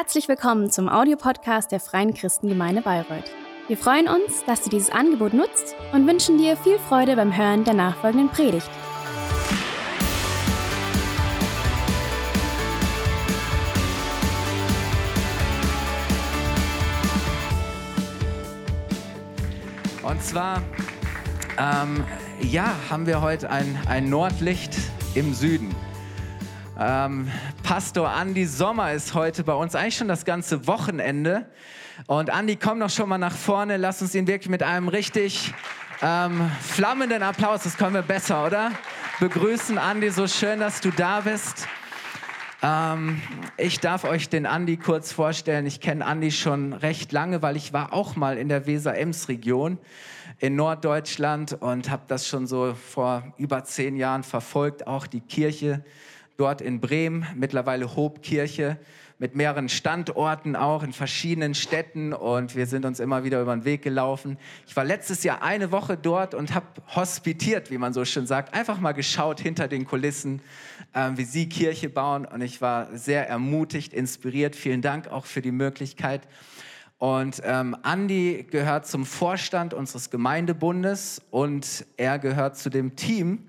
Herzlich willkommen zum Audiopodcast der Freien Christengemeinde Bayreuth. Wir freuen uns, dass du dieses Angebot nutzt und wünschen dir viel Freude beim Hören der nachfolgenden Predigt. Und zwar, ähm, ja, haben wir heute ein, ein Nordlicht im Süden. Ähm, Pastor Andi Sommer ist heute bei uns, eigentlich schon das ganze Wochenende. Und Andi, komm doch schon mal nach vorne. Lass uns ihn wirklich mit einem richtig ähm, flammenden Applaus, das können wir besser, oder? Begrüßen, Andi, so schön, dass du da bist. Ähm, ich darf euch den Andi kurz vorstellen. Ich kenne Andi schon recht lange, weil ich war auch mal in der Weser-Ems-Region in Norddeutschland und habe das schon so vor über zehn Jahren verfolgt, auch die Kirche dort in Bremen, mittlerweile Hobkirche, mit mehreren Standorten auch in verschiedenen Städten und wir sind uns immer wieder über den Weg gelaufen. Ich war letztes Jahr eine Woche dort und habe hospitiert, wie man so schön sagt, einfach mal geschaut hinter den Kulissen, äh, wie sie Kirche bauen und ich war sehr ermutigt, inspiriert. Vielen Dank auch für die Möglichkeit. Und ähm, Andi gehört zum Vorstand unseres Gemeindebundes und er gehört zu dem Team,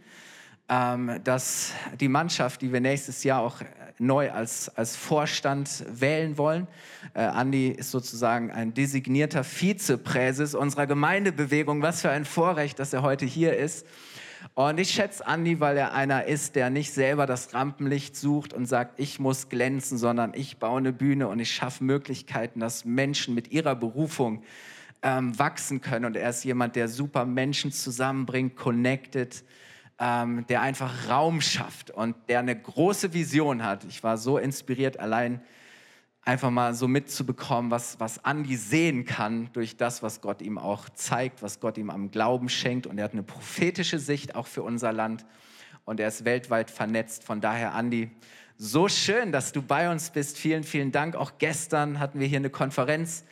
dass die Mannschaft, die wir nächstes Jahr auch neu als, als Vorstand wählen wollen, äh, Andi ist sozusagen ein designierter Vizepräses unserer Gemeindebewegung. Was für ein Vorrecht, dass er heute hier ist. Und ich schätze Andi, weil er einer ist, der nicht selber das Rampenlicht sucht und sagt, ich muss glänzen, sondern ich baue eine Bühne und ich schaffe Möglichkeiten, dass Menschen mit ihrer Berufung ähm, wachsen können. Und er ist jemand, der super Menschen zusammenbringt, connected, ähm, der einfach Raum schafft und der eine große Vision hat. Ich war so inspiriert, allein einfach mal so mitzubekommen, was, was Andi sehen kann durch das, was Gott ihm auch zeigt, was Gott ihm am Glauben schenkt. Und er hat eine prophetische Sicht auch für unser Land und er ist weltweit vernetzt. Von daher, Andi, so schön, dass du bei uns bist. Vielen, vielen Dank. Auch gestern hatten wir hier eine Konferenz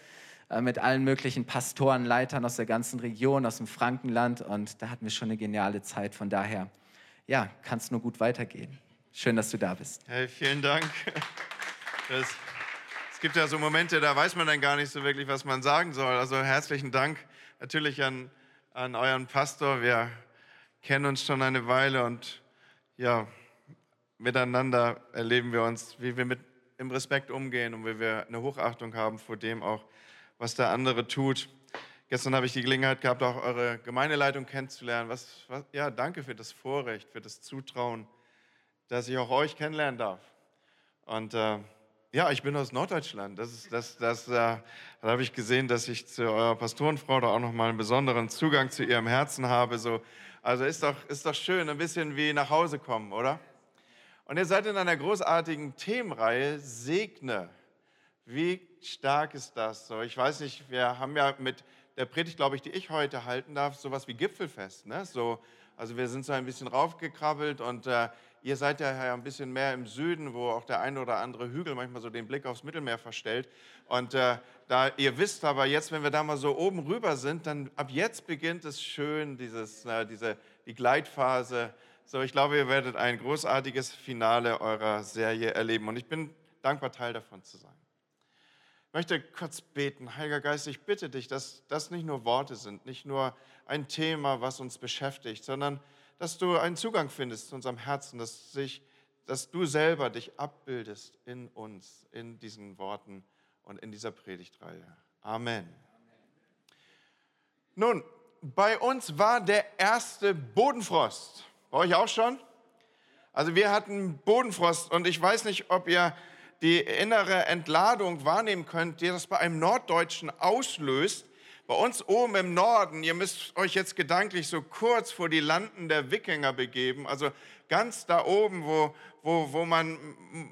mit allen möglichen Pastoren, Leitern aus der ganzen Region, aus dem Frankenland. Und da hatten wir schon eine geniale Zeit. Von daher, ja, kann es nur gut weitergehen. Schön, dass du da bist. Hey, vielen Dank. Das, es gibt ja so Momente, da weiß man dann gar nicht so wirklich, was man sagen soll. Also herzlichen Dank natürlich an, an euren Pastor. Wir kennen uns schon eine Weile und ja, miteinander erleben wir uns, wie wir mit im Respekt umgehen und wie wir eine Hochachtung haben vor dem auch, was der andere tut. Gestern habe ich die Gelegenheit gehabt, auch eure Gemeindeleitung kennenzulernen. Was, was, ja, danke für das Vorrecht, für das Zutrauen, dass ich auch euch kennenlernen darf. Und äh, ja, ich bin aus Norddeutschland. Das ist, das, das, äh, da habe ich gesehen, dass ich zu eurer Pastorenfrau da auch nochmal einen besonderen Zugang zu ihrem Herzen habe. So, also ist doch, ist doch schön, ein bisschen wie nach Hause kommen, oder? Und ihr seid in einer großartigen Themenreihe, Segne. Wie stark ist das so? Ich weiß nicht, wir haben ja mit der Predigt, glaube ich, die ich heute halten darf, sowas wie Gipfelfest. Ne? So, also wir sind so ein bisschen raufgekrabbelt und äh, ihr seid ja ein bisschen mehr im Süden, wo auch der eine oder andere Hügel manchmal so den Blick aufs Mittelmeer verstellt. Und äh, da ihr wisst aber jetzt, wenn wir da mal so oben rüber sind, dann ab jetzt beginnt es schön, dieses, äh, diese, die Gleitphase. So, ich glaube, ihr werdet ein großartiges Finale eurer Serie erleben. Und ich bin dankbar, Teil davon zu sein. Möchte kurz beten. Heiliger Geist, ich bitte dich, dass das nicht nur Worte sind, nicht nur ein Thema, was uns beschäftigt, sondern dass du einen Zugang findest zu unserem Herzen, dass, sich, dass du selber dich abbildest in uns, in diesen Worten und in dieser Predigtreihe. Amen. Nun, bei uns war der erste Bodenfrost. Bei euch auch schon? Also wir hatten Bodenfrost und ich weiß nicht, ob ihr die innere Entladung wahrnehmen könnt, die das bei einem Norddeutschen auslöst. Bei uns oben im Norden, ihr müsst euch jetzt gedanklich so kurz vor die Landen der Wikinger begeben, also ganz da oben, wo, wo, wo man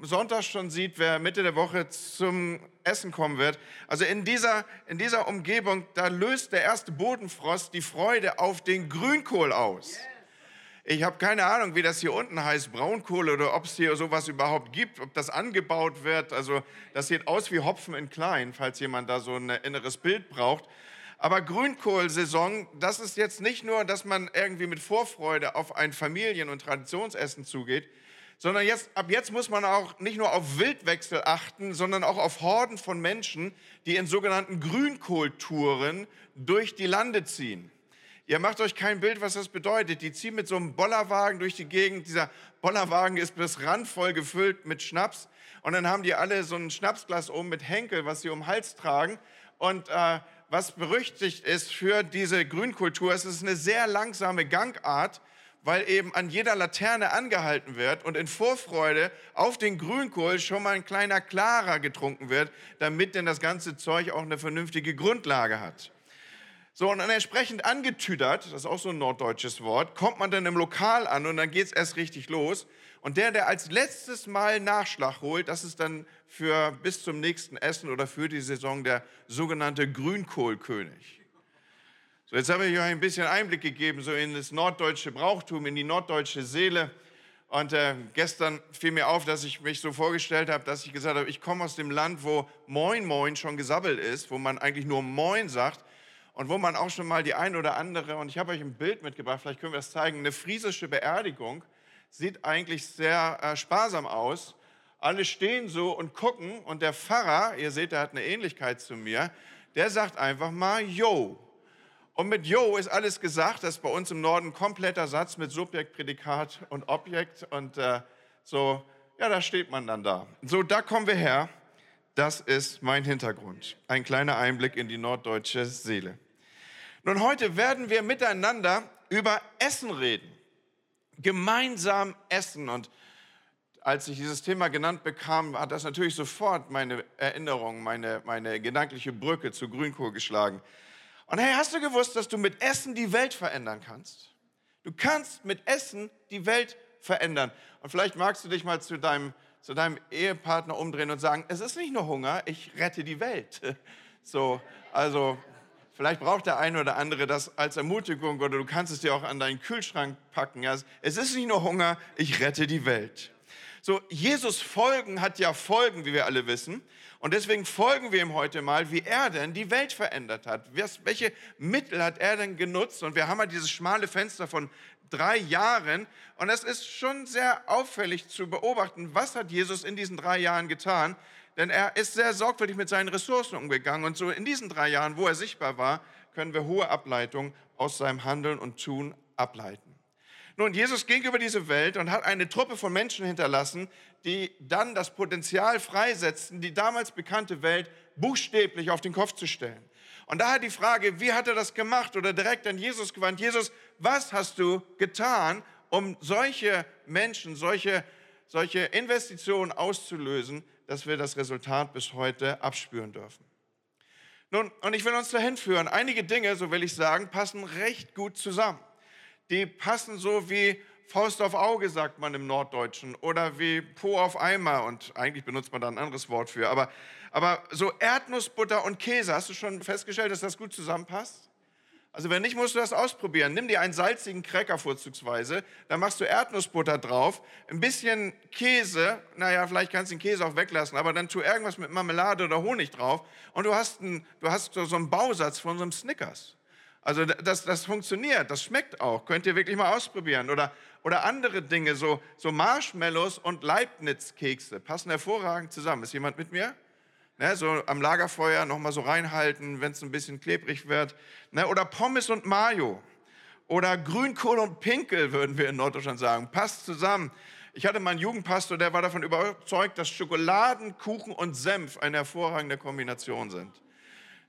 Sonntag schon sieht, wer Mitte der Woche zum Essen kommen wird. Also in dieser, in dieser Umgebung, da löst der erste Bodenfrost die Freude auf den Grünkohl aus. Yeah. Ich habe keine Ahnung, wie das hier unten heißt, Braunkohle oder ob es hier sowas überhaupt gibt, ob das angebaut wird. Also das sieht aus wie Hopfen in klein, falls jemand da so ein inneres Bild braucht. Aber Grünkohlsaison, das ist jetzt nicht nur, dass man irgendwie mit Vorfreude auf ein Familien- und Traditionsessen zugeht, sondern jetzt, ab jetzt muss man auch nicht nur auf Wildwechsel achten, sondern auch auf Horden von Menschen, die in sogenannten Grünkulturen durch die Lande ziehen. Ihr macht euch kein Bild, was das bedeutet. Die ziehen mit so einem Bollerwagen durch die Gegend. Dieser Bollerwagen ist bis randvoll gefüllt mit Schnaps. Und dann haben die alle so ein Schnapsglas oben mit Henkel, was sie um den Hals tragen. Und äh, was berüchtigt ist für diese Grünkultur, es ist eine sehr langsame Gangart weil eben an jeder Laterne angehalten wird und in Vorfreude auf den Grünkohl schon mal ein kleiner Klarer getrunken wird, damit denn das ganze Zeug auch eine vernünftige Grundlage hat. So, und dann entsprechend angetüdert, das ist auch so ein norddeutsches Wort, kommt man dann im Lokal an und dann geht es erst richtig los. Und der, der als letztes Mal Nachschlag holt, das ist dann für bis zum nächsten Essen oder für die Saison der sogenannte Grünkohlkönig. So, jetzt habe ich euch ein bisschen Einblick gegeben, so in das norddeutsche Brauchtum, in die norddeutsche Seele. Und äh, gestern fiel mir auf, dass ich mich so vorgestellt habe, dass ich gesagt habe, ich komme aus dem Land, wo Moin Moin schon gesabbelt ist, wo man eigentlich nur Moin sagt und wo man auch schon mal die ein oder andere, und ich habe euch ein Bild mitgebracht, vielleicht können wir das zeigen, eine friesische Beerdigung sieht eigentlich sehr äh, sparsam aus. Alle stehen so und gucken und der Pfarrer, ihr seht, der hat eine Ähnlichkeit zu mir, der sagt einfach mal, yo, und mit Yo ist alles gesagt. Das ist bei uns im Norden ein kompletter Satz mit Subjekt, Prädikat und Objekt. Und äh, so, ja, da steht man dann da. So, da kommen wir her. Das ist mein Hintergrund. Ein kleiner Einblick in die norddeutsche Seele. Nun, heute werden wir miteinander über Essen reden. Gemeinsam essen. Und als ich dieses Thema genannt bekam, hat das natürlich sofort meine Erinnerung, meine, meine gedankliche Brücke zu Grünkohl geschlagen. Und hey, hast du gewusst, dass du mit Essen die Welt verändern kannst? Du kannst mit Essen die Welt verändern. Und vielleicht magst du dich mal zu deinem, zu deinem Ehepartner umdrehen und sagen, es ist nicht nur Hunger, ich rette die Welt. So, also vielleicht braucht der eine oder andere das als Ermutigung oder du kannst es dir auch an deinen Kühlschrank packen. Es ist nicht nur Hunger, ich rette die Welt. So, Jesus folgen hat ja Folgen, wie wir alle wissen. Und deswegen folgen wir ihm heute mal, wie er denn die Welt verändert hat. Welche Mittel hat er denn genutzt? Und wir haben ja dieses schmale Fenster von drei Jahren. Und es ist schon sehr auffällig zu beobachten, was hat Jesus in diesen drei Jahren getan. Denn er ist sehr sorgfältig mit seinen Ressourcen umgegangen. Und so in diesen drei Jahren, wo er sichtbar war, können wir hohe Ableitungen aus seinem Handeln und Tun ableiten. Nun, Jesus ging über diese Welt und hat eine Truppe von Menschen hinterlassen, die dann das Potenzial freisetzten, die damals bekannte Welt buchstäblich auf den Kopf zu stellen. Und daher die Frage, wie hat er das gemacht oder direkt an Jesus gewandt? Jesus, was hast du getan, um solche Menschen, solche, solche Investitionen auszulösen, dass wir das Resultat bis heute abspüren dürfen? Nun, und ich will uns dahin führen. Einige Dinge, so will ich sagen, passen recht gut zusammen die passen so wie Faust auf Auge, sagt man im Norddeutschen, oder wie Po auf Eimer. Und eigentlich benutzt man da ein anderes Wort für. Aber, aber so Erdnussbutter und Käse, hast du schon festgestellt, dass das gut zusammenpasst? Also wenn nicht, musst du das ausprobieren. Nimm dir einen salzigen Cracker vorzugsweise, dann machst du Erdnussbutter drauf, ein bisschen Käse, naja, vielleicht kannst du den Käse auch weglassen, aber dann tu irgendwas mit Marmelade oder Honig drauf und du hast, ein, du hast so einen Bausatz von so einem Snickers. Also das, das funktioniert, das schmeckt auch. Könnt ihr wirklich mal ausprobieren. Oder, oder andere Dinge, so, so Marshmallows und Leibniz-Kekse passen hervorragend zusammen. Ist jemand mit mir? Ne, so am Lagerfeuer nochmal so reinhalten, wenn es ein bisschen klebrig wird. Ne, oder Pommes und Mayo. Oder Grünkohl und Pinkel, würden wir in Norddeutschland sagen. Passt zusammen. Ich hatte meinen Jugendpastor, der war davon überzeugt, dass Schokoladen, Kuchen und Senf eine hervorragende Kombination sind.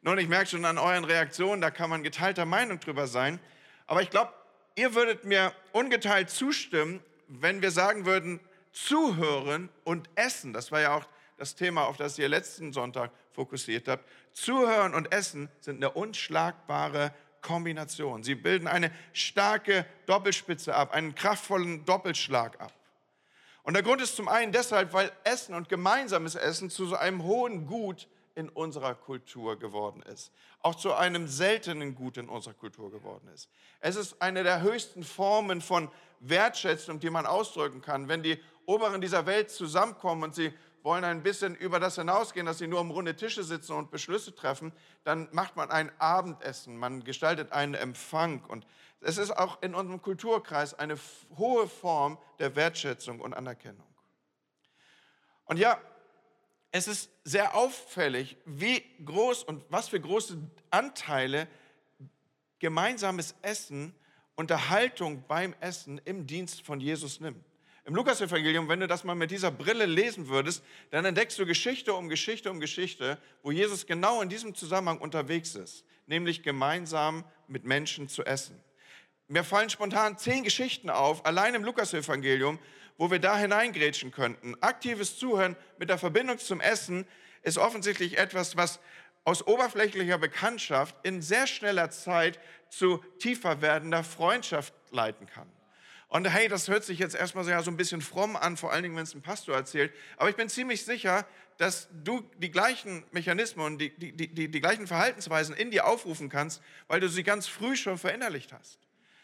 Nun, ich merke schon an euren Reaktionen, da kann man geteilter Meinung drüber sein. Aber ich glaube, ihr würdet mir ungeteilt zustimmen, wenn wir sagen würden, zuhören und essen. Das war ja auch das Thema, auf das ihr letzten Sonntag fokussiert habt. Zuhören und essen sind eine unschlagbare Kombination. Sie bilden eine starke Doppelspitze ab, einen kraftvollen Doppelschlag ab. Und der Grund ist zum einen deshalb, weil Essen und gemeinsames Essen zu so einem hohen Gut in unserer Kultur geworden ist. Auch zu einem seltenen Gut in unserer Kultur geworden ist. Es ist eine der höchsten Formen von Wertschätzung, die man ausdrücken kann. Wenn die Oberen dieser Welt zusammenkommen und sie wollen ein bisschen über das hinausgehen, dass sie nur um runde Tische sitzen und Beschlüsse treffen, dann macht man ein Abendessen, man gestaltet einen Empfang. Und es ist auch in unserem Kulturkreis eine hohe Form der Wertschätzung und Anerkennung. Und ja, es ist sehr auffällig, wie groß und was für große Anteile gemeinsames Essen, Unterhaltung beim Essen im Dienst von Jesus nimmt. Im Lukas-Evangelium, wenn du das mal mit dieser Brille lesen würdest, dann entdeckst du Geschichte um Geschichte um Geschichte, wo Jesus genau in diesem Zusammenhang unterwegs ist, nämlich gemeinsam mit Menschen zu essen. Mir fallen spontan zehn Geschichten auf, allein im Lukas-Evangelium, wo wir da hineingrätschen könnten. Aktives Zuhören mit der Verbindung zum Essen ist offensichtlich etwas, was aus oberflächlicher Bekanntschaft in sehr schneller Zeit zu tiefer werdender Freundschaft leiten kann. Und hey, das hört sich jetzt erstmal so, ja, so ein bisschen fromm an, vor allen Dingen, wenn es ein Pastor erzählt. Aber ich bin ziemlich sicher, dass du die gleichen Mechanismen und die, die, die, die gleichen Verhaltensweisen in dir aufrufen kannst, weil du sie ganz früh schon verinnerlicht hast.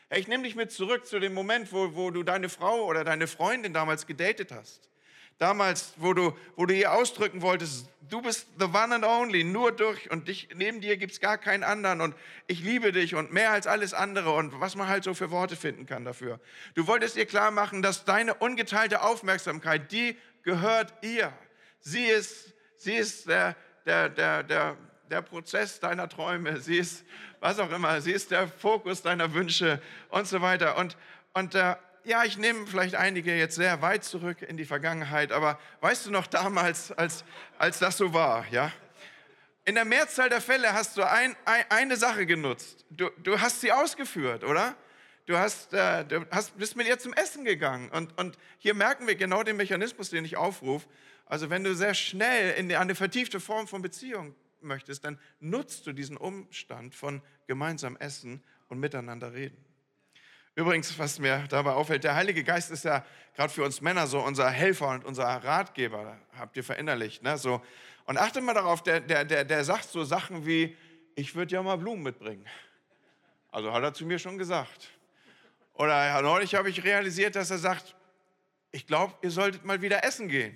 Hey, ich nehme dich mit zurück zu dem Moment, wo, wo du deine Frau oder deine Freundin damals gedatet hast. Damals, wo du, wo du ihr ausdrücken wolltest, du bist the one and only, nur durch und dich, neben dir gibt es gar keinen anderen und ich liebe dich und mehr als alles andere und was man halt so für Worte finden kann dafür. Du wolltest ihr klar machen, dass deine ungeteilte Aufmerksamkeit, die gehört ihr. Sie ist, sie ist der, der, der, der, der Prozess deiner Träume, sie ist was auch immer, sie ist der Fokus deiner Wünsche und so weiter. Und, und äh, ja, ich nehme vielleicht einige jetzt sehr weit zurück in die Vergangenheit, aber weißt du noch damals, als, als das so war, ja? In der Mehrzahl der Fälle hast du ein, ein, eine Sache genutzt. Du, du hast sie ausgeführt, oder? Du, hast, äh, du hast, bist mit ihr zum Essen gegangen. Und, und hier merken wir genau den Mechanismus, den ich aufrufe. Also wenn du sehr schnell in eine vertiefte Form von Beziehung möchtest, dann nutzt du diesen Umstand von gemeinsam essen und miteinander reden. Übrigens, was mir dabei auffällt, der Heilige Geist ist ja gerade für uns Männer so unser Helfer und unser Ratgeber, habt ihr verinnerlicht. Ne? So. Und achte mal darauf, der, der, der, der sagt so Sachen wie, ich würde ja mal Blumen mitbringen. Also hat er zu mir schon gesagt. Oder neulich habe ich realisiert, dass er sagt, ich glaube, ihr solltet mal wieder essen gehen.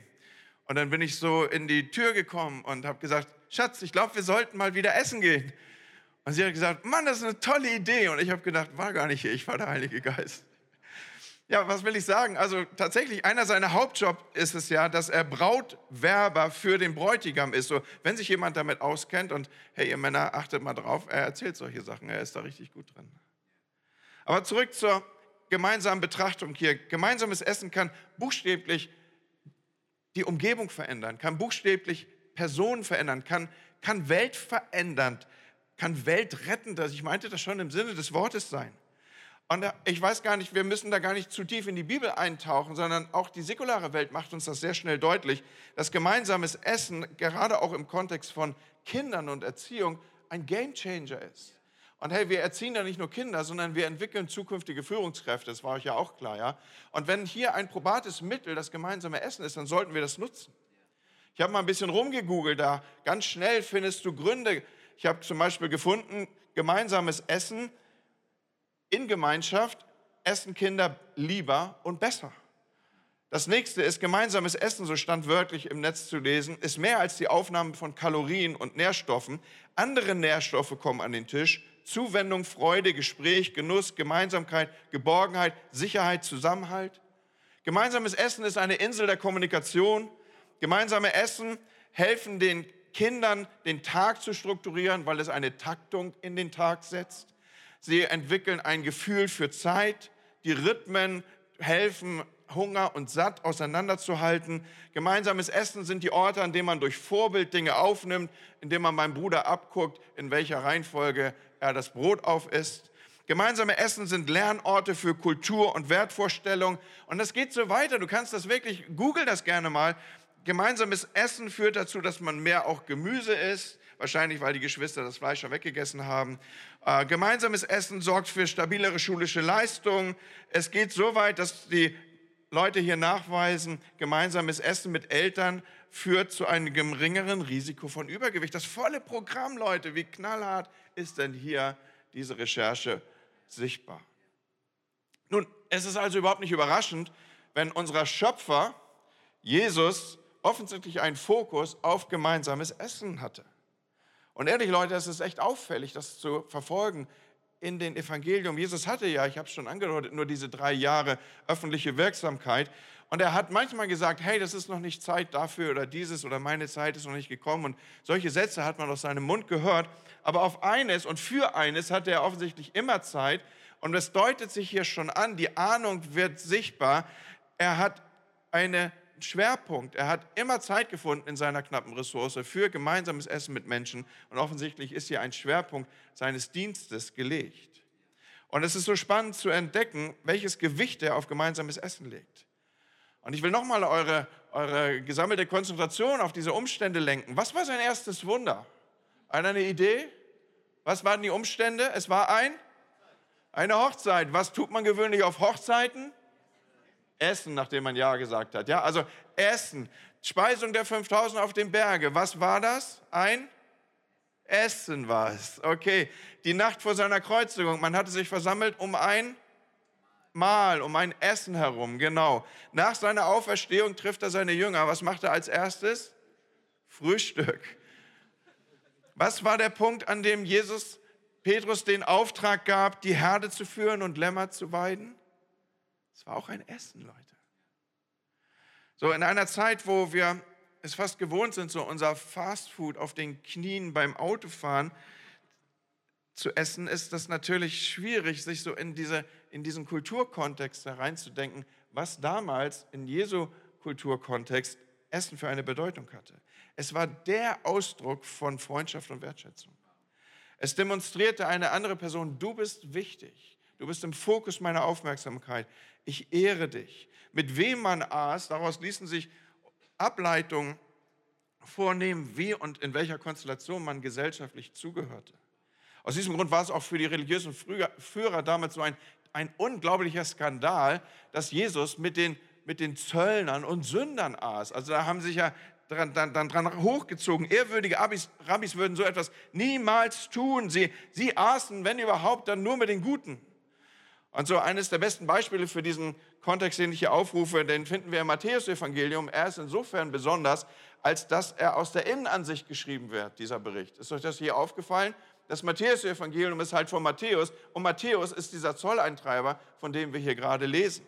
Und dann bin ich so in die Tür gekommen und habe gesagt, Schatz, ich glaube, wir sollten mal wieder essen gehen. Und sie hat gesagt, Mann, das ist eine tolle Idee. Und ich habe gedacht, war gar nicht hier, ich war der Heilige Geist. Ja, was will ich sagen? Also tatsächlich, einer seiner Hauptjobs ist es ja, dass er Brautwerber für den Bräutigam ist. So, wenn sich jemand damit auskennt und hey, ihr Männer, achtet mal drauf, er erzählt solche Sachen, er ist da richtig gut drin. Aber zurück zur gemeinsamen Betrachtung hier. Gemeinsames Essen kann buchstäblich die Umgebung verändern, kann buchstäblich Personen verändern, kann, kann weltverändernd kann weltrettend, ich meinte das schon im Sinne des Wortes sein. Und ich weiß gar nicht, wir müssen da gar nicht zu tief in die Bibel eintauchen, sondern auch die säkulare Welt macht uns das sehr schnell deutlich, dass gemeinsames Essen, gerade auch im Kontext von Kindern und Erziehung, ein Gamechanger ist. Und hey, wir erziehen da nicht nur Kinder, sondern wir entwickeln zukünftige Führungskräfte, das war euch ja auch klar, ja. Und wenn hier ein probates Mittel das gemeinsame Essen ist, dann sollten wir das nutzen. Ich habe mal ein bisschen rumgegoogelt, da ganz schnell findest du Gründe, ich habe zum Beispiel gefunden, gemeinsames Essen in Gemeinschaft essen Kinder lieber und besser. Das nächste ist gemeinsames Essen, so stand wörtlich im Netz zu lesen, ist mehr als die Aufnahme von Kalorien und Nährstoffen. Andere Nährstoffe kommen an den Tisch. Zuwendung, Freude, Gespräch, Genuss, Gemeinsamkeit, Geborgenheit, Sicherheit, Zusammenhalt. Gemeinsames Essen ist eine Insel der Kommunikation. Gemeinsame Essen helfen den Kindern den Tag zu strukturieren, weil es eine Taktung in den Tag setzt. Sie entwickeln ein Gefühl für Zeit. Die Rhythmen helfen, Hunger und Satt auseinanderzuhalten. Gemeinsames Essen sind die Orte, an denen man durch Vorbild Dinge aufnimmt, indem man beim Bruder abguckt, in welcher Reihenfolge er das Brot aufisst. Gemeinsame Essen sind Lernorte für Kultur und Wertvorstellung. Und das geht so weiter. Du kannst das wirklich, google das gerne mal. Gemeinsames Essen führt dazu, dass man mehr auch Gemüse isst, wahrscheinlich weil die Geschwister das Fleisch schon weggegessen haben. Äh, gemeinsames Essen sorgt für stabilere schulische Leistungen. Es geht so weit, dass die Leute hier nachweisen, gemeinsames Essen mit Eltern führt zu einem geringeren Risiko von Übergewicht. Das volle Programm, Leute, wie knallhart ist denn hier diese Recherche sichtbar? Nun, es ist also überhaupt nicht überraschend, wenn unser Schöpfer, Jesus, offensichtlich einen Fokus auf gemeinsames Essen hatte. Und ehrlich, Leute, es ist echt auffällig, das zu verfolgen in den Evangelium. Jesus hatte ja, ich habe es schon angedeutet, nur diese drei Jahre öffentliche Wirksamkeit. Und er hat manchmal gesagt, hey, das ist noch nicht Zeit dafür oder dieses oder meine Zeit ist noch nicht gekommen. Und solche Sätze hat man aus seinem Mund gehört. Aber auf eines und für eines hatte er offensichtlich immer Zeit. Und es deutet sich hier schon an, die Ahnung wird sichtbar. Er hat einen Schwerpunkt. Er hat immer Zeit gefunden in seiner knappen Ressource für gemeinsames Essen mit Menschen. Und offensichtlich ist hier ein Schwerpunkt seines Dienstes gelegt. Und es ist so spannend zu entdecken, welches Gewicht er auf gemeinsames Essen legt. Und ich will nochmal eure, eure gesammelte Konzentration auf diese Umstände lenken. Was war sein erstes Wunder? Einer eine Idee? Was waren die Umstände? Es war ein, eine Hochzeit. Was tut man gewöhnlich auf Hochzeiten? Essen, nachdem man Ja gesagt hat. Ja, also Essen. Speisung der 5000 auf dem Berge. Was war das? Ein Essen war es. Okay. Die Nacht vor seiner Kreuzigung. Man hatte sich versammelt um ein Mahl, um ein Essen herum, genau. Nach seiner Auferstehung trifft er seine Jünger. Was macht er als erstes? Frühstück. Was war der Punkt, an dem Jesus Petrus den Auftrag gab, die Herde zu führen und Lämmer zu weiden? Es war auch ein Essen, Leute. So in einer Zeit, wo wir es fast gewohnt sind, so unser Fastfood auf den Knien beim Autofahren zu essen, ist das natürlich schwierig, sich so in diese in diesen Kulturkontext hereinzudenken, was damals in Jesu Kulturkontext Essen für eine Bedeutung hatte. Es war der Ausdruck von Freundschaft und Wertschätzung. Es demonstrierte eine andere Person, du bist wichtig, du bist im Fokus meiner Aufmerksamkeit, ich ehre dich. Mit wem man aß, daraus ließen sich Ableitungen vornehmen, wie und in welcher Konstellation man gesellschaftlich zugehörte. Aus diesem Grund war es auch für die religiösen Führer damals so ein ein unglaublicher Skandal, dass Jesus mit den, mit den Zöllnern und Sündern aß. Also da haben sich ja dran, dann, dann dran hochgezogen. Ehrwürdige Rabbis, Rabbis würden so etwas niemals tun. Sie, sie aßen, wenn überhaupt, dann nur mit den Guten. Und so eines der besten Beispiele für diesen Kontext, den ich hier aufrufe, den finden wir im Matthäus-Evangelium. Er ist insofern besonders, als dass er aus der Innenansicht geschrieben wird, dieser Bericht. Ist euch das hier aufgefallen? Das Matthäus-Evangelium ist halt von Matthäus und Matthäus ist dieser Zolleintreiber, von dem wir hier gerade lesen.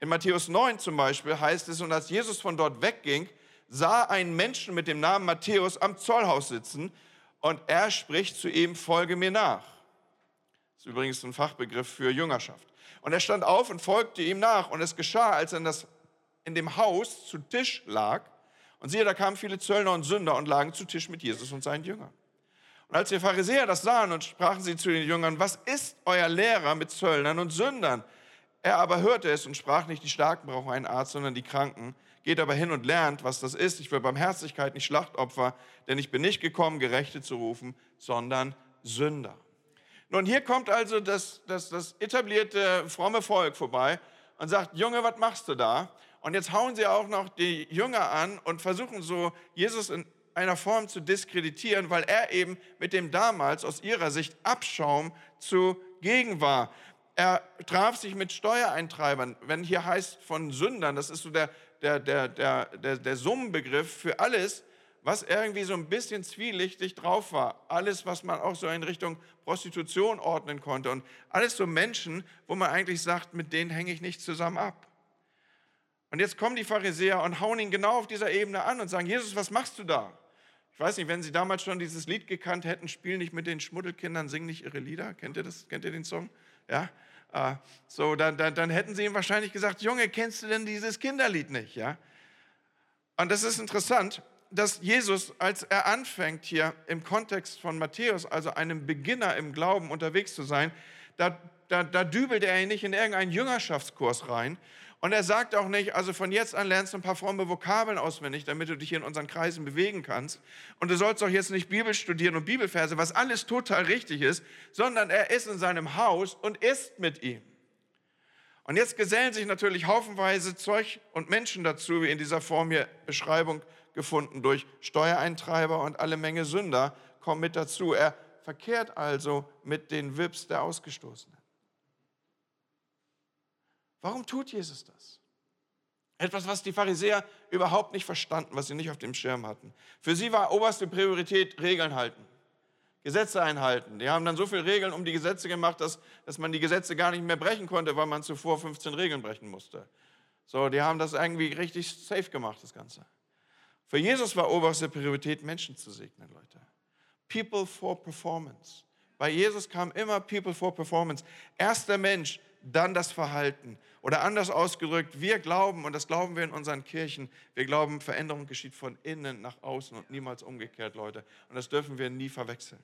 In Matthäus 9 zum Beispiel heißt es, und als Jesus von dort wegging, sah ein Menschen mit dem Namen Matthäus am Zollhaus sitzen und er spricht zu ihm, folge mir nach. Ist übrigens ein Fachbegriff für Jüngerschaft. Und er stand auf und folgte ihm nach und es geschah, als er in, das, in dem Haus zu Tisch lag und siehe, da kamen viele Zöllner und Sünder und lagen zu Tisch mit Jesus und seinen Jüngern. Und als die Pharisäer das sahen und sprachen sie zu den Jüngern, was ist euer Lehrer mit Zöllnern und Sündern? Er aber hörte es und sprach nicht, die Starken brauchen einen Arzt, sondern die Kranken. Geht aber hin und lernt, was das ist. Ich will Barmherzigkeit, nicht Schlachtopfer, denn ich bin nicht gekommen, Gerechte zu rufen, sondern Sünder. Nun, hier kommt also das, das, das etablierte fromme Volk vorbei und sagt, Junge, was machst du da? Und jetzt hauen sie auch noch die Jünger an und versuchen so, Jesus in einer Form zu diskreditieren, weil er eben mit dem damals aus ihrer Sicht Abschaum zugegen war. Er traf sich mit Steuereintreibern. Wenn hier heißt von Sündern, das ist so der, der, der, der, der, der Summenbegriff für alles, was irgendwie so ein bisschen zwielichtig drauf war. Alles, was man auch so in Richtung Prostitution ordnen konnte. Und alles so Menschen, wo man eigentlich sagt, mit denen hänge ich nicht zusammen ab. Und jetzt kommen die Pharisäer und hauen ihn genau auf dieser Ebene an und sagen, Jesus, was machst du da? Ich weiß nicht, wenn Sie damals schon dieses Lied gekannt hätten, spiel nicht mit den Schmuddelkindern, sing nicht ihre Lieder. Kennt ihr das? Kennt ihr den Song? Ja. Uh, so, dann, dann, dann hätten Sie ihm wahrscheinlich gesagt, Junge, kennst du denn dieses Kinderlied nicht? Ja. Und das ist interessant, dass Jesus, als er anfängt hier im Kontext von Matthäus, also einem Beginner im Glauben unterwegs zu sein, da, da, da dübelt er ihn nicht in irgendeinen Jüngerschaftskurs rein, und er sagt auch nicht, also von jetzt an lernst du ein paar fromme Vokabeln auswendig, damit du dich in unseren Kreisen bewegen kannst. Und du sollst auch jetzt nicht Bibel studieren und Bibelverse, was alles total richtig ist, sondern er ist in seinem Haus und isst mit ihm. Und jetzt gesellen sich natürlich haufenweise Zeug und Menschen dazu, wie in dieser Form hier Beschreibung gefunden durch Steuereintreiber und alle Menge Sünder kommen mit dazu. Er verkehrt also mit den Wips der Ausgestoßenen. Warum tut Jesus das? Etwas, was die Pharisäer überhaupt nicht verstanden, was sie nicht auf dem Schirm hatten. Für sie war oberste Priorität Regeln halten, Gesetze einhalten. Die haben dann so viele Regeln um die Gesetze gemacht, dass, dass man die Gesetze gar nicht mehr brechen konnte, weil man zuvor 15 Regeln brechen musste. So, die haben das irgendwie richtig safe gemacht, das Ganze. Für Jesus war oberste Priorität, Menschen zu segnen, Leute. People for Performance. Bei Jesus kam immer People for Performance. Erst der Mensch, dann das Verhalten. Oder anders ausgedrückt, wir glauben, und das glauben wir in unseren Kirchen, wir glauben, Veränderung geschieht von innen nach außen und niemals umgekehrt, Leute. Und das dürfen wir nie verwechseln.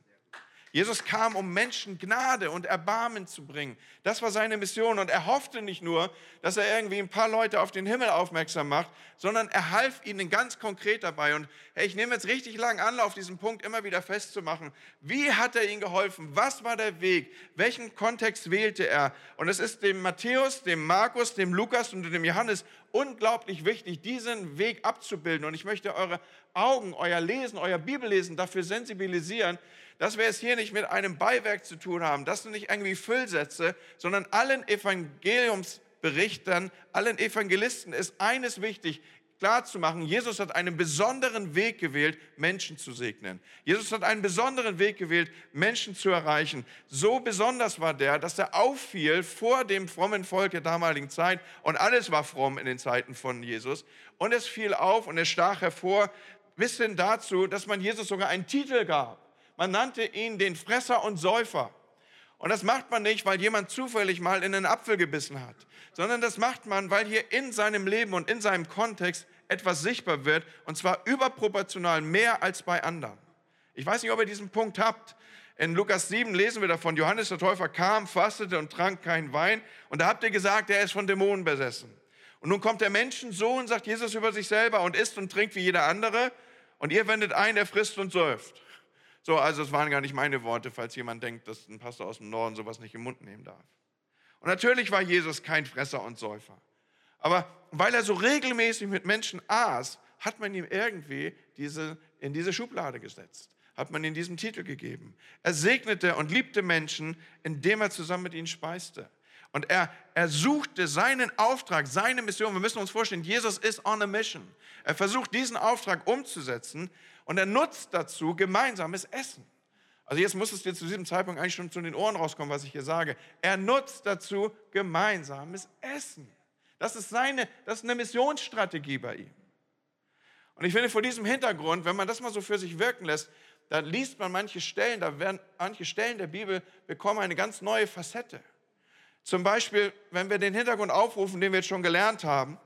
Jesus kam, um Menschen Gnade und Erbarmen zu bringen. Das war seine Mission. Und er hoffte nicht nur, dass er irgendwie ein paar Leute auf den Himmel aufmerksam macht, sondern er half ihnen ganz konkret dabei. Und hey, ich nehme jetzt richtig lang Anlauf, diesen Punkt immer wieder festzumachen. Wie hat er ihnen geholfen? Was war der Weg? Welchen Kontext wählte er? Und es ist dem Matthäus, dem Markus, dem Lukas und dem Johannes unglaublich wichtig, diesen Weg abzubilden. Und ich möchte eure Augen, euer Lesen, euer Bibellesen dafür sensibilisieren, dass wir es hier nicht mit einem Beiwerk zu tun haben. Das sind nicht irgendwie Füllsätze, sondern allen Evangeliumsberichtern, allen Evangelisten ist eines wichtig, klar zu machen, Jesus hat einen besonderen Weg gewählt, Menschen zu segnen. Jesus hat einen besonderen Weg gewählt, Menschen zu erreichen. So besonders war der, dass er auffiel vor dem frommen Volk der damaligen Zeit und alles war fromm in den Zeiten von Jesus. Und es fiel auf und es stach hervor bis hin dazu, dass man Jesus sogar einen Titel gab. Man nannte ihn den Fresser und Säufer. Und das macht man nicht, weil jemand zufällig mal in einen Apfel gebissen hat, sondern das macht man, weil hier in seinem Leben und in seinem Kontext etwas sichtbar wird, und zwar überproportional mehr als bei anderen. Ich weiß nicht, ob ihr diesen Punkt habt. In Lukas 7 lesen wir davon, Johannes der Täufer kam, fastete und trank keinen Wein. Und da habt ihr gesagt, er ist von Dämonen besessen. Und nun kommt der Menschensohn, sagt Jesus über sich selber, und isst und trinkt wie jeder andere. Und ihr wendet ein, er frisst und säuft. So, also es waren gar nicht meine Worte, falls jemand denkt, dass ein Pastor aus dem Norden sowas nicht im Mund nehmen darf. Und natürlich war Jesus kein Fresser und Säufer. Aber weil er so regelmäßig mit Menschen aß, hat man ihm irgendwie diese, in diese Schublade gesetzt, hat man ihm diesen Titel gegeben. Er segnete und liebte Menschen, indem er zusammen mit ihnen speiste. Und er, er suchte seinen Auftrag, seine Mission. Wir müssen uns vorstellen, Jesus ist on a mission. Er versucht diesen Auftrag umzusetzen, und er nutzt dazu gemeinsames Essen. Also jetzt muss es dir zu diesem Zeitpunkt eigentlich schon zu den Ohren rauskommen, was ich hier sage. Er nutzt dazu gemeinsames Essen. Das ist seine, das ist eine Missionsstrategie bei ihm. Und ich finde vor diesem Hintergrund, wenn man das mal so für sich wirken lässt, dann liest man manche Stellen, da werden manche Stellen der Bibel bekommen eine ganz neue Facette. Zum Beispiel, wenn wir den Hintergrund aufrufen, den wir jetzt schon gelernt haben,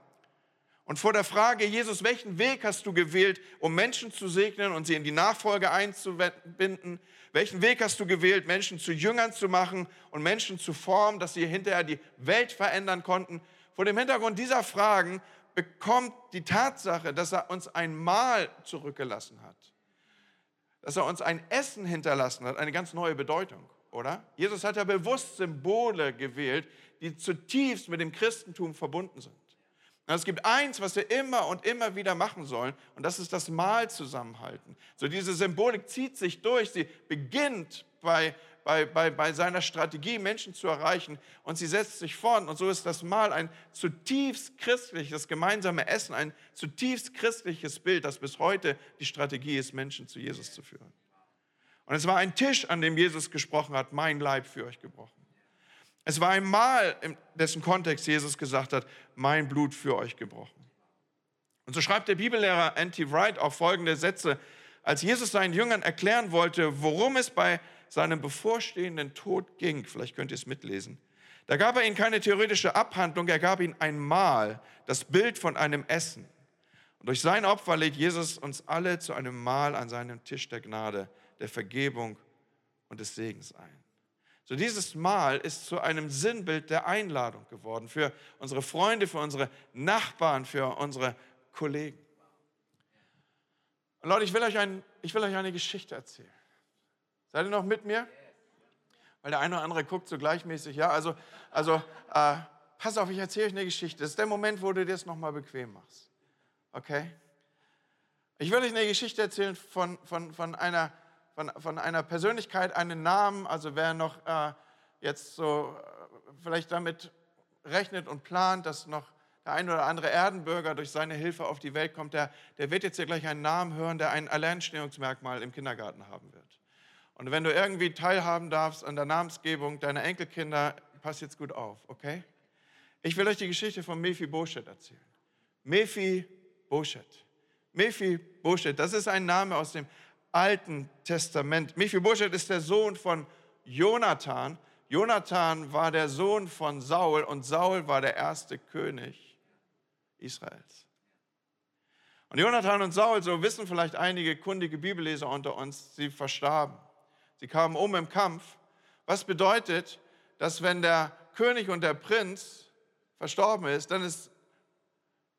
und vor der Frage, Jesus, welchen Weg hast du gewählt, um Menschen zu segnen und sie in die Nachfolge einzubinden? Welchen Weg hast du gewählt, Menschen zu Jüngern zu machen und Menschen zu formen, dass sie hinterher die Welt verändern konnten? Vor dem Hintergrund dieser Fragen bekommt die Tatsache, dass er uns ein Mahl zurückgelassen hat, dass er uns ein Essen hinterlassen hat, eine ganz neue Bedeutung, oder? Jesus hat ja bewusst Symbole gewählt, die zutiefst mit dem Christentum verbunden sind. Es gibt eins, was wir immer und immer wieder machen sollen, und das ist das Mahl zusammenhalten. So diese Symbolik zieht sich durch, sie beginnt bei, bei, bei, bei seiner Strategie, Menschen zu erreichen, und sie setzt sich fort. Und so ist das Mahl ein zutiefst christliches gemeinsame Essen, ein zutiefst christliches Bild, das bis heute die Strategie ist, Menschen zu Jesus zu führen. Und es war ein Tisch, an dem Jesus gesprochen hat, mein Leib für euch gebrochen. Es war ein Mal, in dessen Kontext Jesus gesagt hat, mein Blut für euch gebrochen. Und so schreibt der Bibellehrer N.T. Wright auch folgende Sätze. Als Jesus seinen Jüngern erklären wollte, worum es bei seinem bevorstehenden Tod ging, vielleicht könnt ihr es mitlesen, da gab er ihnen keine theoretische Abhandlung, er gab ihnen ein Mahl, das Bild von einem Essen. Und durch sein Opfer lädt Jesus uns alle zu einem Mahl an seinem Tisch der Gnade, der Vergebung und des Segens ein. So dieses Mahl ist zu einem Sinnbild der Einladung geworden für unsere Freunde, für unsere Nachbarn, für unsere Kollegen. Und Leute, ich will euch, ein, ich will euch eine Geschichte erzählen. Seid ihr noch mit mir? Weil der eine oder andere guckt so gleichmäßig. Ja, also, also äh, pass auf, ich erzähle euch eine Geschichte. Das ist der Moment, wo du dir das nochmal bequem machst. Okay? Ich will euch eine Geschichte erzählen von, von, von einer von, von einer Persönlichkeit einen Namen, also wer noch äh, jetzt so äh, vielleicht damit rechnet und plant, dass noch der ein oder andere Erdenbürger durch seine Hilfe auf die Welt kommt, der, der wird jetzt hier gleich einen Namen hören, der ein Alleinstellungsmerkmal im Kindergarten haben wird. Und wenn du irgendwie teilhaben darfst an der Namensgebung deiner Enkelkinder, pass jetzt gut auf, okay? Ich will euch die Geschichte von Mephi Boshet erzählen. Mephi Boshet. Mephi Boshet, das ist ein Name aus dem Alten Testament. Mephi Boshet ist der Sohn von Jonathan. Jonathan war der Sohn von Saul und Saul war der erste König Israels. Und Jonathan und Saul, so wissen vielleicht einige kundige Bibelleser unter uns, sie verstarben. Sie kamen um im Kampf. Was bedeutet, dass wenn der König und der Prinz verstorben ist, dann ist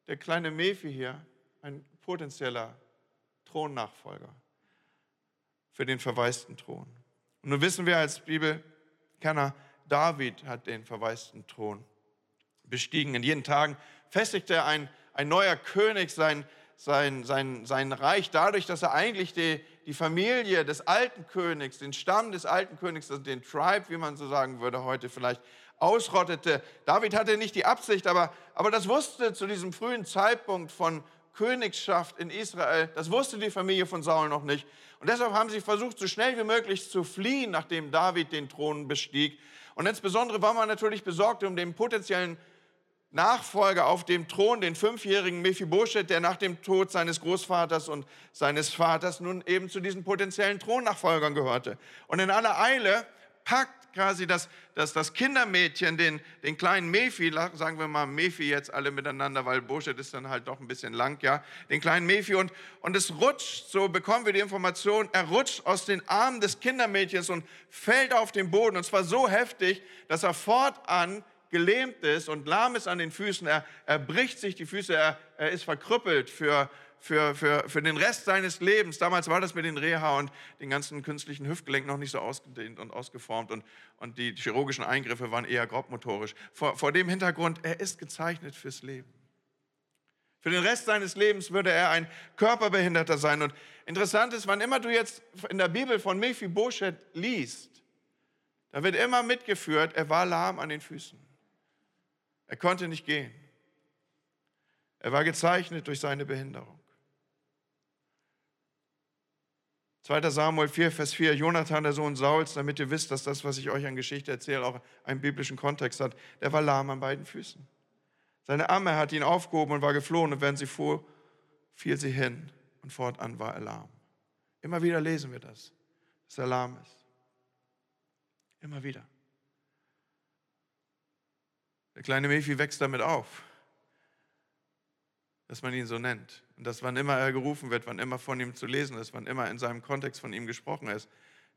der kleine Mephi hier ein potenzieller Thronnachfolger für den verwaisten Thron. Und nun wissen wir als Bibelkenner, David hat den verwaisten Thron bestiegen. In jeden Tagen festigte ein, ein neuer König sein, sein, sein, sein Reich dadurch, dass er eigentlich die, die Familie des alten Königs, den Stamm des alten Königs, also den Tribe, wie man so sagen würde heute vielleicht, ausrottete. David hatte nicht die Absicht, aber, aber das wusste zu diesem frühen Zeitpunkt von Königschaft in Israel, das wusste die Familie von Saul noch nicht. Und deshalb haben sie versucht, so schnell wie möglich zu fliehen, nachdem David den Thron bestieg. Und insbesondere war man natürlich besorgt um den potenziellen Nachfolger auf dem Thron, den fünfjährigen Mephibosheth, der nach dem Tod seines Großvaters und seines Vaters nun eben zu diesen potenziellen Thronnachfolgern gehörte. Und in aller Eile packt quasi das, das, das Kindermädchen, den, den kleinen Mephi, sagen wir mal Mephi jetzt alle miteinander, weil Boschet ist dann halt doch ein bisschen lang, ja, den kleinen Mephi und, und es rutscht, so bekommen wir die Information, er rutscht aus den Armen des Kindermädchens und fällt auf den Boden und zwar so heftig, dass er fortan gelähmt ist und lahm ist an den Füßen, er, er bricht sich die Füße, er, er ist verkrüppelt für, für, für, für den Rest seines Lebens. Damals war das mit den Reha und den ganzen künstlichen Hüftgelenken noch nicht so ausgedehnt und ausgeformt und, und die chirurgischen Eingriffe waren eher grobmotorisch. Vor, vor dem Hintergrund, er ist gezeichnet fürs Leben. Für den Rest seines Lebens würde er ein Körperbehinderter sein. Und interessant ist, wann immer du jetzt in der Bibel von Mephibosheth liest, da wird immer mitgeführt, er war lahm an den Füßen. Er konnte nicht gehen. Er war gezeichnet durch seine Behinderung. 2. Samuel 4, Vers 4, Jonathan, der Sohn Sauls, damit ihr wisst, dass das, was ich euch an Geschichte erzähle, auch einen biblischen Kontext hat, der war lahm an beiden Füßen. Seine Amme hat ihn aufgehoben und war geflohen und während sie fuhr, fiel sie hin und fortan war er lahm. Immer wieder lesen wir das, dass er lahm ist. Immer wieder. Der kleine Mephi wächst damit auf dass man ihn so nennt. Und dass wann immer er gerufen wird, wann immer von ihm zu lesen ist, wann immer in seinem Kontext von ihm gesprochen ist,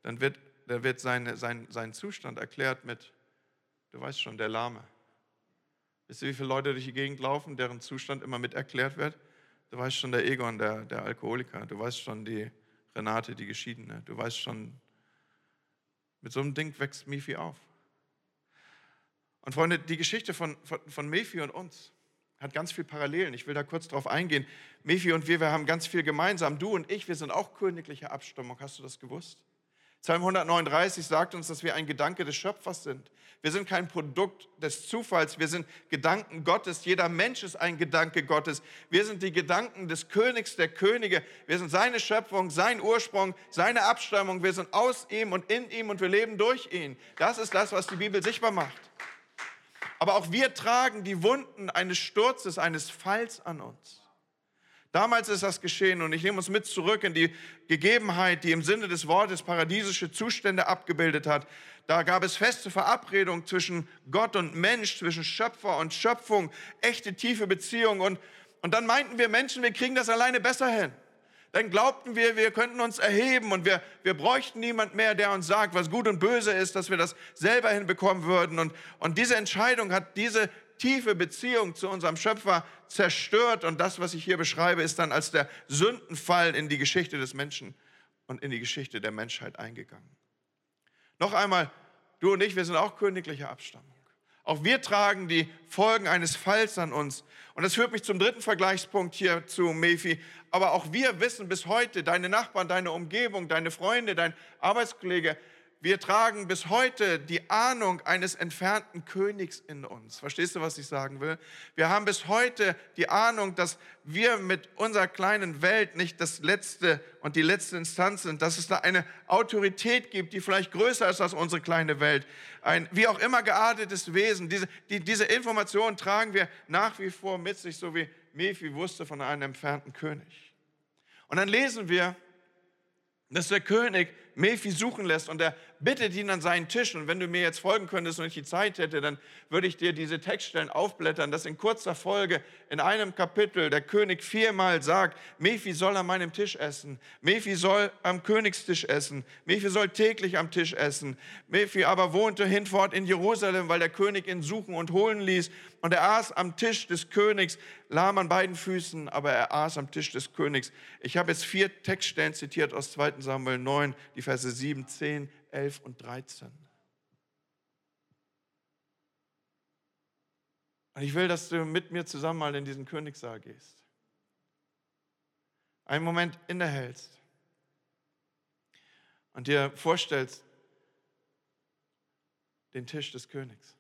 dann wird, dann wird seine, sein, sein Zustand erklärt mit, du weißt schon, der Lahme. Wisst ihr, wie viele Leute durch die Gegend laufen, deren Zustand immer mit erklärt wird? Du weißt schon, der Egon, der, der Alkoholiker. Du weißt schon, die Renate, die Geschiedene. Du weißt schon, mit so einem Ding wächst Mephi auf. Und Freunde, die Geschichte von, von, von Mephi und uns, hat ganz viel Parallelen. Ich will da kurz drauf eingehen. Mephi und wir, wir haben ganz viel gemeinsam. Du und ich, wir sind auch königliche Abstammung. Hast du das gewusst? Psalm 139 sagt uns, dass wir ein Gedanke des Schöpfers sind. Wir sind kein Produkt des Zufalls, wir sind Gedanken Gottes. Jeder Mensch ist ein Gedanke Gottes. Wir sind die Gedanken des Königs der Könige. Wir sind seine Schöpfung, sein Ursprung, seine Abstammung. Wir sind aus ihm und in ihm und wir leben durch ihn. Das ist das, was die Bibel sichtbar macht. Aber auch wir tragen die Wunden eines Sturzes, eines Falls an uns. Damals ist das geschehen und ich nehme uns mit zurück in die Gegebenheit, die im Sinne des Wortes paradiesische Zustände abgebildet hat. Da gab es feste Verabredungen zwischen Gott und Mensch, zwischen Schöpfer und Schöpfung, echte tiefe Beziehungen. Und, und dann meinten wir Menschen, wir kriegen das alleine besser hin dann glaubten wir, wir könnten uns erheben und wir, wir bräuchten niemand mehr, der uns sagt, was gut und böse ist, dass wir das selber hinbekommen würden. Und, und diese Entscheidung hat diese tiefe Beziehung zu unserem Schöpfer zerstört. Und das, was ich hier beschreibe, ist dann als der Sündenfall in die Geschichte des Menschen und in die Geschichte der Menschheit eingegangen. Noch einmal, du und ich, wir sind auch königliche Abstammung. Auch wir tragen die Folgen eines Falls an uns. Und das führt mich zum dritten Vergleichspunkt hier zu Mephi. Aber auch wir wissen bis heute, deine Nachbarn, deine Umgebung, deine Freunde, dein Arbeitskollege, wir tragen bis heute die Ahnung eines entfernten Königs in uns. Verstehst du, was ich sagen will? Wir haben bis heute die Ahnung, dass wir mit unserer kleinen Welt nicht das letzte und die letzte Instanz sind, dass es da eine Autorität gibt, die vielleicht größer ist als unsere kleine Welt. Ein wie auch immer geartetes Wesen. Diese, die, diese Information tragen wir nach wie vor mit sich, so wie Mephi wusste von einem entfernten König. Und dann lesen wir, dass der König Mephi suchen lässt und er bittet ihn an seinen Tisch. Und wenn du mir jetzt folgen könntest und ich die Zeit hätte, dann würde ich dir diese Textstellen aufblättern, dass in kurzer Folge in einem Kapitel der König viermal sagt, Mephi soll an meinem Tisch essen, Mephi soll am Königstisch essen, Mephi soll täglich am Tisch essen. Mephi aber wohnte hinfort in Jerusalem, weil der König ihn suchen und holen ließ. Und er aß am Tisch des Königs, lahm an beiden Füßen, aber er aß am Tisch des Königs. Ich habe jetzt vier Textstellen zitiert aus 2 Samuel 9, die Verse 7, 10, 11 und 13. Und ich will, dass du mit mir zusammen mal in diesen Königssaal gehst. Einen Moment innehältst und dir vorstellst, den Tisch des Königs.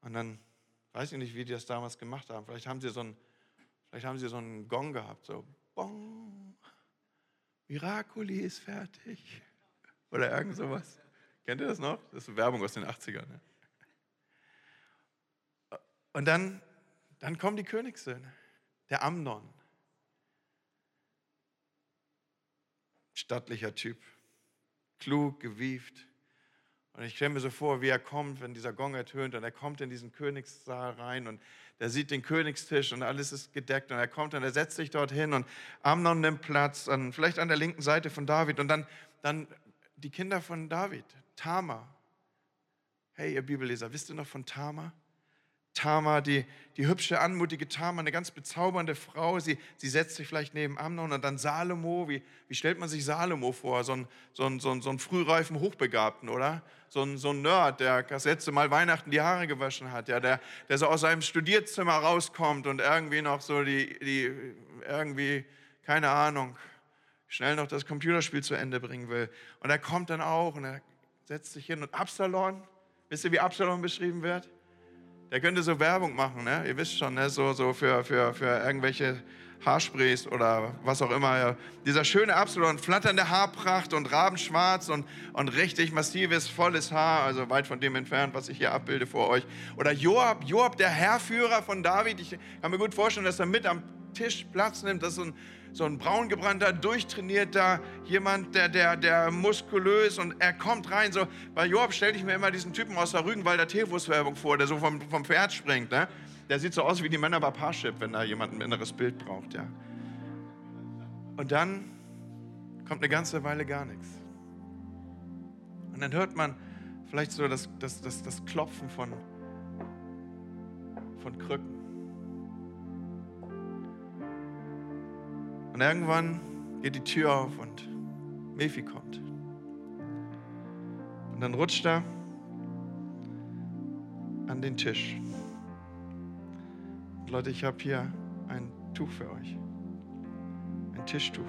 Und dann weiß ich nicht, wie die das damals gemacht haben. Vielleicht haben sie so einen, vielleicht haben sie so einen Gong gehabt, so Bong. Miracoli ist fertig. Oder irgend sowas. Kennt ihr das noch? Das ist Werbung aus den 80ern. Ne? Und dann, dann kommen die Königssöhne. Der Amnon. Stattlicher Typ. Klug, gewieft. Und ich stelle mir so vor, wie er kommt, wenn dieser Gong ertönt und er kommt in diesen Königssaal rein und der sieht den Königstisch und alles ist gedeckt und er kommt und er setzt sich dorthin und Amnon nimmt Platz, an, vielleicht an der linken Seite von David und dann, dann die Kinder von David, Tama. Hey, ihr Bibelleser, wisst ihr noch von Tama? Tama, die, die hübsche, anmutige Tama, eine ganz bezaubernde Frau. Sie, sie setzt sich vielleicht neben Amnon und dann Salomo. Wie, wie stellt man sich Salomo vor? So ein, so ein, so ein, so ein frühreifen Hochbegabten, oder? So ein, so ein Nerd, der das letzte Mal Weihnachten die Haare gewaschen hat, ja, der, der so aus seinem Studierzimmer rauskommt und irgendwie noch so die, die irgendwie, keine Ahnung, schnell noch das Computerspiel zu Ende bringen will. Und er kommt dann auch und er setzt sich hin. Und Absalom, wisst ihr, wie Absalom beschrieben wird? Der könnte so Werbung machen, ne? ihr wisst schon, ne? so, so für, für, für irgendwelche Haarsprays oder was auch immer. Dieser schöne Absalom, flatternde Haarpracht und rabenschwarz und, und richtig massives, volles Haar, also weit von dem entfernt, was ich hier abbilde vor euch. Oder Joab, Joab, der Herrführer von David. Ich kann mir gut vorstellen, dass er mit am Tisch Platz nimmt. Das ist so ein, so ein braungebrannter, durchtrainierter, jemand, der, der, der muskulös und er kommt rein. So, bei Joab stelle ich mir immer diesen Typen aus der Rügenwalder Teewurstwerbung vor, der so vom, vom Pferd springt. Ne? Der sieht so aus wie die Männer bei Parship, wenn da jemand ein inneres Bild braucht. Ja. Und dann kommt eine ganze Weile gar nichts. Und dann hört man vielleicht so das, das, das, das Klopfen von, von Krücken. Und irgendwann geht die Tür auf und Mephi kommt. Und dann rutscht er an den Tisch. Und Leute, ich habe hier ein Tuch für euch. Ein Tischtuch.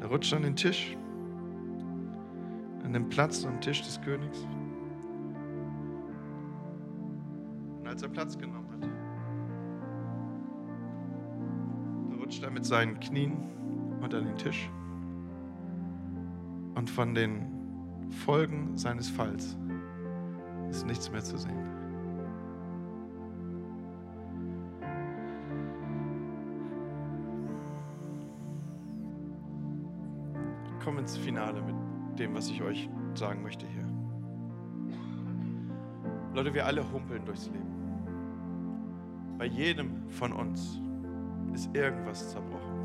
Er rutscht an den Tisch, an den Platz am Tisch des Königs. Und als er Platz genommen rutscht er mit seinen Knien unter den Tisch. Und von den Folgen seines Falls ist nichts mehr zu sehen. Ich komme ins Finale mit dem, was ich euch sagen möchte hier. Leute, wir alle humpeln durchs Leben. Bei jedem von uns ist irgendwas zerbrochen.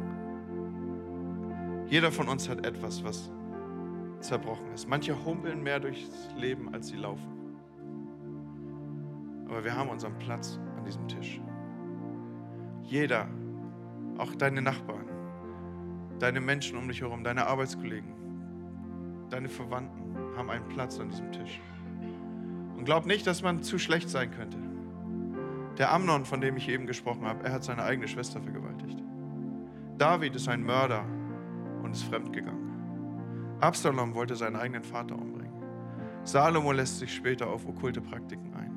Jeder von uns hat etwas, was zerbrochen ist. Manche humpeln mehr durchs Leben, als sie laufen. Aber wir haben unseren Platz an diesem Tisch. Jeder, auch deine Nachbarn, deine Menschen um dich herum, deine Arbeitskollegen, deine Verwandten haben einen Platz an diesem Tisch. Und glaub nicht, dass man zu schlecht sein könnte. Der Amnon, von dem ich eben gesprochen habe, er hat seine eigene Schwester vergewaltigt. David ist ein Mörder und ist fremdgegangen. Absalom wollte seinen eigenen Vater umbringen. Salomo lässt sich später auf okkulte Praktiken ein.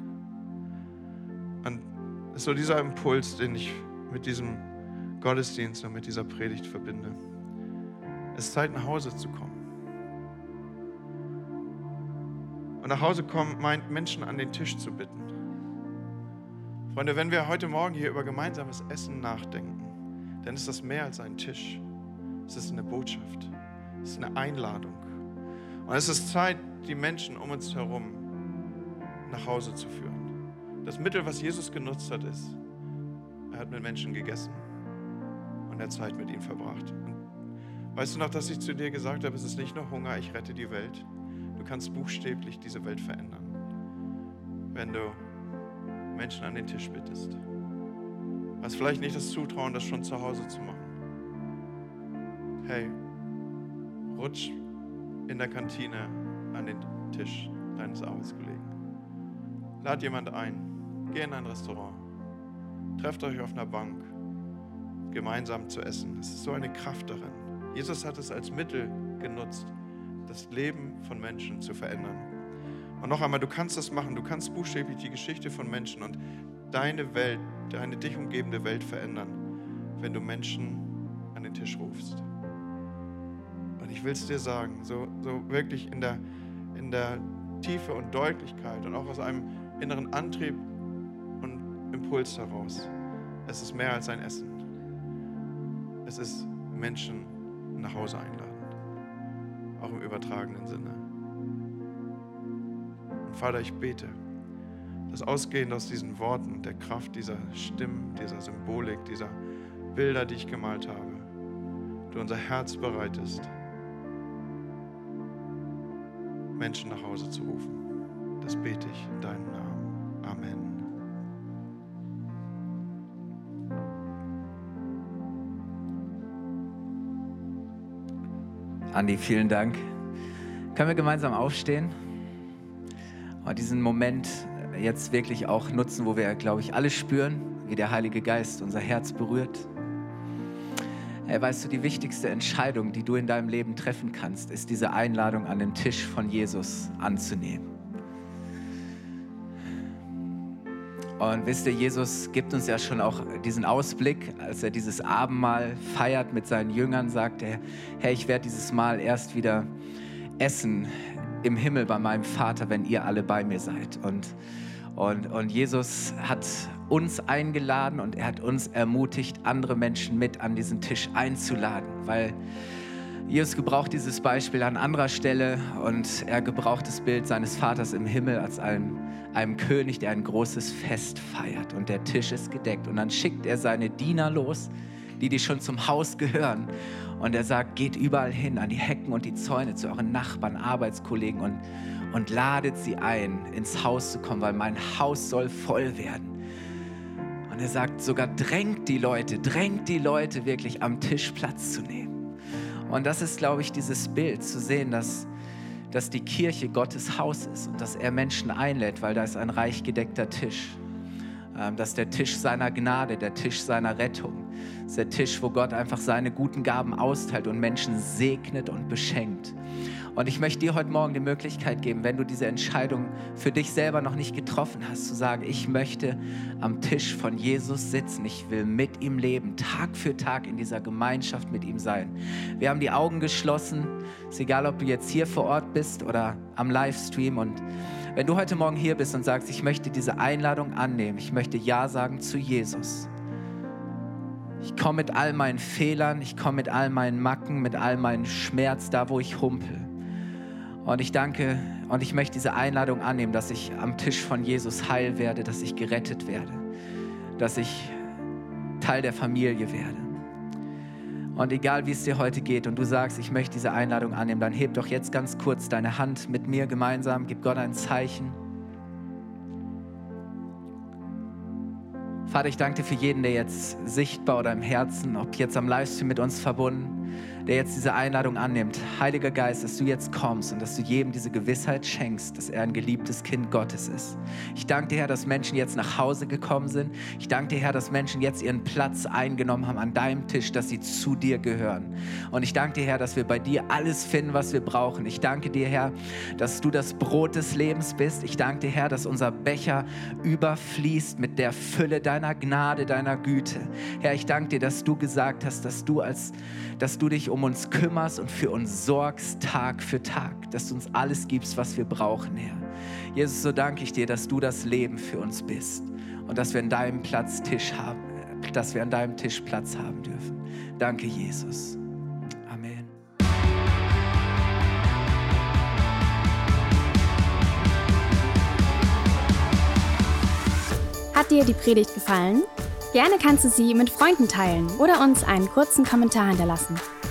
Und es ist so dieser Impuls, den ich mit diesem Gottesdienst und mit dieser Predigt verbinde. Es ist Zeit, nach Hause zu kommen. Und nach Hause kommen meint, Menschen an den Tisch zu bitten. Freunde, wenn wir heute Morgen hier über gemeinsames Essen nachdenken, dann ist das mehr als ein Tisch. Es ist eine Botschaft. Es ist eine Einladung. Und es ist Zeit, die Menschen um uns herum nach Hause zu führen. Das Mittel, was Jesus genutzt hat, ist, er hat mit Menschen gegessen und er Zeit mit ihnen verbracht. Und weißt du noch, dass ich zu dir gesagt habe, es ist nicht nur Hunger, ich rette die Welt. Du kannst buchstäblich diese Welt verändern, wenn du Menschen an den Tisch bittest. Hast vielleicht nicht das Zutrauen, das schon zu Hause zu machen. Hey, rutsch in der Kantine an den Tisch deines Arbeitskollegen. Lad jemand ein. Geh in ein Restaurant. Trefft euch auf einer Bank, gemeinsam zu essen. Es ist so eine Kraft darin. Jesus hat es als Mittel genutzt, das Leben von Menschen zu verändern. Und noch einmal, du kannst das machen. Du kannst buchstäblich die Geschichte von Menschen und deine Welt, deine dich umgebende Welt verändern, wenn du Menschen an den Tisch rufst. Und ich will es dir sagen, so, so wirklich in der, in der Tiefe und Deutlichkeit und auch aus einem inneren Antrieb und Impuls heraus. Es ist mehr als ein Essen. Es ist Menschen nach Hause einladen. Auch im übertragenen Sinne. Vater, ich bete, dass ausgehend aus diesen Worten, der Kraft dieser Stimmen, dieser Symbolik, dieser Bilder, die ich gemalt habe, du unser Herz bereitest, Menschen nach Hause zu rufen. Das bete ich in deinem Namen. Amen. Andi, vielen Dank. Können wir gemeinsam aufstehen diesen Moment jetzt wirklich auch nutzen, wo wir, glaube ich, alle spüren, wie der Heilige Geist unser Herz berührt. Hey, weißt du, die wichtigste Entscheidung, die du in deinem Leben treffen kannst, ist diese Einladung an den Tisch von Jesus anzunehmen. Und wisst ihr, Jesus gibt uns ja schon auch diesen Ausblick, als er dieses Abendmahl feiert mit seinen Jüngern, sagt er, hey, ich werde dieses Mal erst wieder essen im Himmel bei meinem Vater, wenn ihr alle bei mir seid. Und, und, und Jesus hat uns eingeladen und er hat uns ermutigt, andere Menschen mit an diesen Tisch einzuladen, weil Jesus gebraucht dieses Beispiel an anderer Stelle und er gebraucht das Bild seines Vaters im Himmel als einem, einem König, der ein großes Fest feiert und der Tisch ist gedeckt und dann schickt er seine Diener los, die die schon zum Haus gehören und er sagt, geht überall hin an die Hecken und die Zäune zu euren Nachbarn, Arbeitskollegen und, und ladet sie ein, ins Haus zu kommen, weil mein Haus soll voll werden. Und er sagt sogar, drängt die Leute, drängt die Leute wirklich am Tisch Platz zu nehmen. Und das ist, glaube ich, dieses Bild, zu sehen, dass, dass die Kirche Gottes Haus ist und dass er Menschen einlädt, weil da ist ein reich gedeckter Tisch. Ähm, dass der Tisch seiner Gnade, der Tisch seiner Rettung, ist der Tisch, wo Gott einfach seine guten Gaben austeilt und Menschen segnet und beschenkt. Und ich möchte dir heute Morgen die Möglichkeit geben, wenn du diese Entscheidung für dich selber noch nicht getroffen hast, zu sagen, ich möchte am Tisch von Jesus sitzen. Ich will mit ihm leben, Tag für Tag in dieser Gemeinschaft mit ihm sein. Wir haben die Augen geschlossen. Ist egal, ob du jetzt hier vor Ort bist oder am Livestream. Und wenn du heute Morgen hier bist und sagst, ich möchte diese Einladung annehmen, ich möchte Ja sagen zu Jesus. Ich komme mit all meinen Fehlern, ich komme mit all meinen Macken, mit all meinem Schmerz da, wo ich humpel. Und ich danke und ich möchte diese Einladung annehmen, dass ich am Tisch von Jesus heil werde, dass ich gerettet werde, dass ich Teil der Familie werde. Und egal wie es dir heute geht und du sagst, ich möchte diese Einladung annehmen, dann heb doch jetzt ganz kurz deine Hand mit mir gemeinsam, gib Gott ein Zeichen. Vater, ich danke dir für jeden, der jetzt sichtbar oder im Herzen, ob jetzt am Livestream mit uns verbunden, der jetzt diese Einladung annimmt. Heiliger Geist, dass du jetzt kommst und dass du jedem diese Gewissheit schenkst, dass er ein geliebtes Kind Gottes ist. Ich danke dir, Herr, dass Menschen jetzt nach Hause gekommen sind. Ich danke dir, Herr, dass Menschen jetzt ihren Platz eingenommen haben an deinem Tisch, dass sie zu dir gehören. Und ich danke dir, Herr, dass wir bei dir alles finden, was wir brauchen. Ich danke dir, Herr, dass du das Brot des Lebens bist. Ich danke dir, Herr, dass unser Becher überfließt mit der Fülle deiner Gnade, deiner Güte. Herr, ich danke dir, dass du gesagt hast, dass du als dass du dich um uns kümmerst und für uns sorgst Tag für Tag, dass du uns alles gibst, was wir brauchen, Herr. Jesus, so danke ich dir, dass du das Leben für uns bist und dass wir an deinem Platz Tisch haben, dass wir an deinem Tisch Platz haben dürfen. Danke, Jesus. Amen. Hat dir die Predigt gefallen? Gerne kannst du sie mit Freunden teilen oder uns einen kurzen Kommentar hinterlassen.